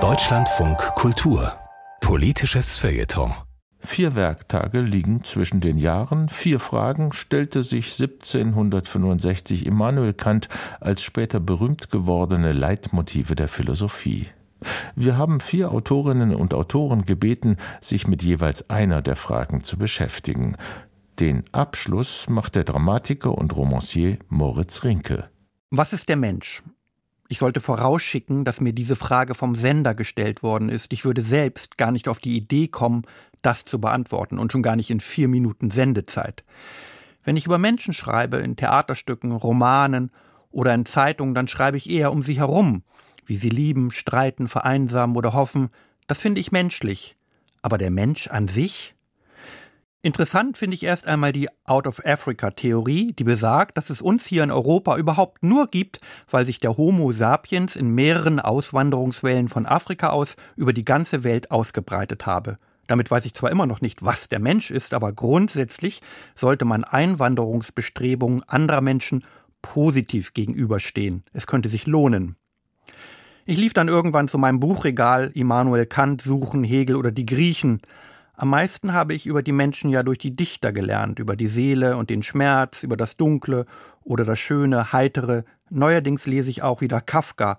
Deutschlandfunk Kultur Politisches Feuilleton Vier Werktage liegen zwischen den Jahren. Vier Fragen stellte sich 1765 Immanuel Kant als später berühmt gewordene Leitmotive der Philosophie. Wir haben vier Autorinnen und Autoren gebeten, sich mit jeweils einer der Fragen zu beschäftigen. Den Abschluss macht der Dramatiker und Romancier Moritz Rinke. Was ist der Mensch? Ich sollte vorausschicken, dass mir diese Frage vom Sender gestellt worden ist. Ich würde selbst gar nicht auf die Idee kommen, das zu beantworten und schon gar nicht in vier Minuten Sendezeit. Wenn ich über Menschen schreibe, in Theaterstücken, Romanen oder in Zeitungen, dann schreibe ich eher um sie herum, wie sie lieben, streiten, vereinsamen oder hoffen. Das finde ich menschlich. Aber der Mensch an sich? Interessant finde ich erst einmal die Out of Africa Theorie, die besagt, dass es uns hier in Europa überhaupt nur gibt, weil sich der Homo sapiens in mehreren Auswanderungswellen von Afrika aus über die ganze Welt ausgebreitet habe. Damit weiß ich zwar immer noch nicht, was der Mensch ist, aber grundsätzlich sollte man Einwanderungsbestrebungen anderer Menschen positiv gegenüberstehen. Es könnte sich lohnen. Ich lief dann irgendwann zu meinem Buchregal Immanuel Kant suchen, Hegel oder die Griechen. Am meisten habe ich über die Menschen ja durch die Dichter gelernt, über die Seele und den Schmerz, über das Dunkle oder das Schöne, Heitere. Neuerdings lese ich auch wieder Kafka,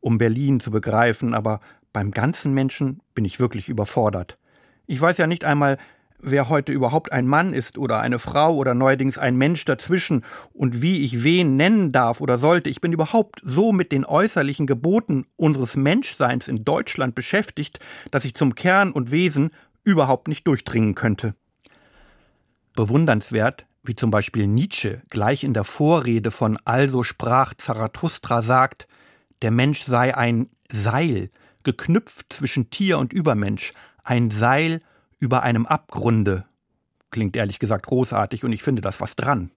um Berlin zu begreifen, aber beim ganzen Menschen bin ich wirklich überfordert. Ich weiß ja nicht einmal, wer heute überhaupt ein Mann ist oder eine Frau oder neuerdings ein Mensch dazwischen und wie ich wen nennen darf oder sollte. Ich bin überhaupt so mit den äußerlichen Geboten unseres Menschseins in Deutschland beschäftigt, dass ich zum Kern und Wesen überhaupt nicht durchdringen könnte. Bewundernswert, wie zum Beispiel Nietzsche gleich in der Vorrede von Also sprach Zarathustra sagt, der Mensch sei ein Seil, geknüpft zwischen Tier und Übermensch, ein Seil über einem Abgrunde. Klingt ehrlich gesagt großartig und ich finde das was dran.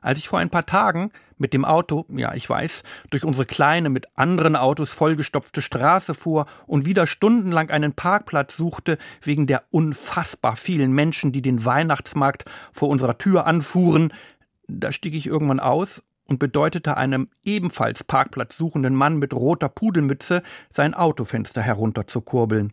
Als ich vor ein paar Tagen mit dem Auto, ja, ich weiß, durch unsere kleine, mit anderen Autos vollgestopfte Straße fuhr und wieder stundenlang einen Parkplatz suchte, wegen der unfassbar vielen Menschen, die den Weihnachtsmarkt vor unserer Tür anfuhren, da stieg ich irgendwann aus und bedeutete einem ebenfalls Parkplatz suchenden Mann mit roter Pudelmütze, sein Autofenster herunterzukurbeln.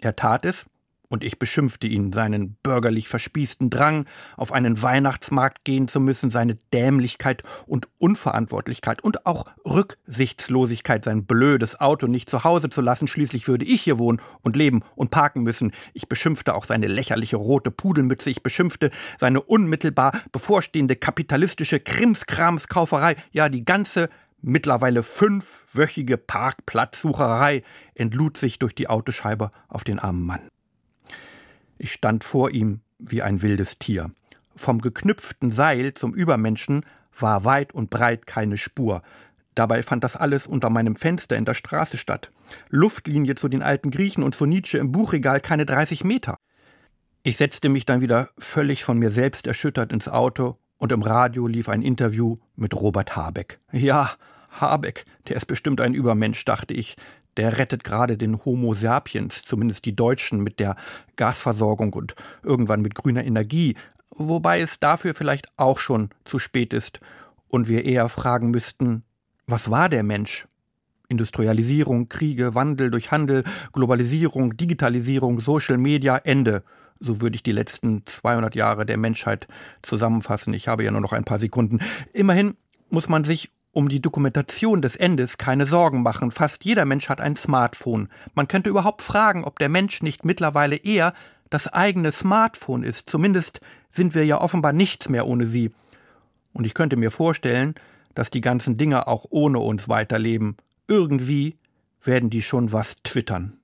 Er tat es, und ich beschimpfte ihn, seinen bürgerlich verspießten Drang, auf einen Weihnachtsmarkt gehen zu müssen, seine Dämlichkeit und Unverantwortlichkeit und auch Rücksichtslosigkeit, sein blödes Auto nicht zu Hause zu lassen, schließlich würde ich hier wohnen und leben und parken müssen. Ich beschimpfte auch seine lächerliche rote Pudelmütze, ich beschimpfte seine unmittelbar bevorstehende kapitalistische Krimskramskauferei, ja die ganze mittlerweile fünfwöchige Parkplatzsucherei entlud sich durch die Autoscheibe auf den armen Mann. Ich stand vor ihm wie ein wildes Tier. Vom geknüpften Seil zum Übermenschen war weit und breit keine Spur. Dabei fand das alles unter meinem Fenster in der Straße statt. Luftlinie zu den alten Griechen und zu Nietzsche im Buchregal keine 30 Meter. Ich setzte mich dann wieder völlig von mir selbst erschüttert ins Auto und im Radio lief ein Interview mit Robert Habeck. Ja, Habeck, der ist bestimmt ein Übermensch, dachte ich der rettet gerade den Homo sapiens, zumindest die Deutschen, mit der Gasversorgung und irgendwann mit grüner Energie, wobei es dafür vielleicht auch schon zu spät ist und wir eher fragen müssten, was war der Mensch? Industrialisierung, Kriege, Wandel durch Handel, Globalisierung, Digitalisierung, Social Media, Ende. So würde ich die letzten 200 Jahre der Menschheit zusammenfassen. Ich habe ja nur noch ein paar Sekunden. Immerhin muss man sich um die Dokumentation des Endes keine Sorgen machen. Fast jeder Mensch hat ein Smartphone. Man könnte überhaupt fragen, ob der Mensch nicht mittlerweile eher das eigene Smartphone ist. Zumindest sind wir ja offenbar nichts mehr ohne sie. Und ich könnte mir vorstellen, dass die ganzen Dinge auch ohne uns weiterleben. Irgendwie werden die schon was twittern.